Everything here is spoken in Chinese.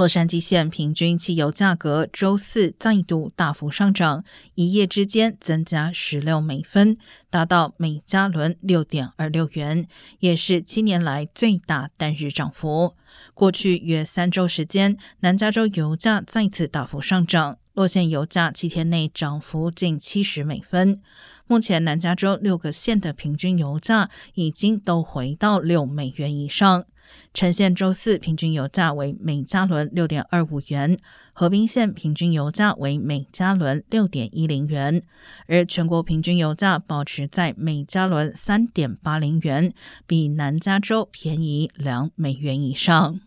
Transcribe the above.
洛杉矶县平均汽油价格周四再度大幅上涨，一夜之间增加十六美分，达到每加仑六点二六元，也是七年来最大单日涨幅。过去约三周时间，南加州油价再次大幅上涨，洛县油价七天内涨幅近七十美分。目前，南加州六个县的平均油价已经都回到六美元以上。呈县周四平均油价为每加仑六点二五元，河滨县平均油价为每加仑六点一零元，而全国平均油价保持在每加仑三点八零元，比南加州便宜两美元以上。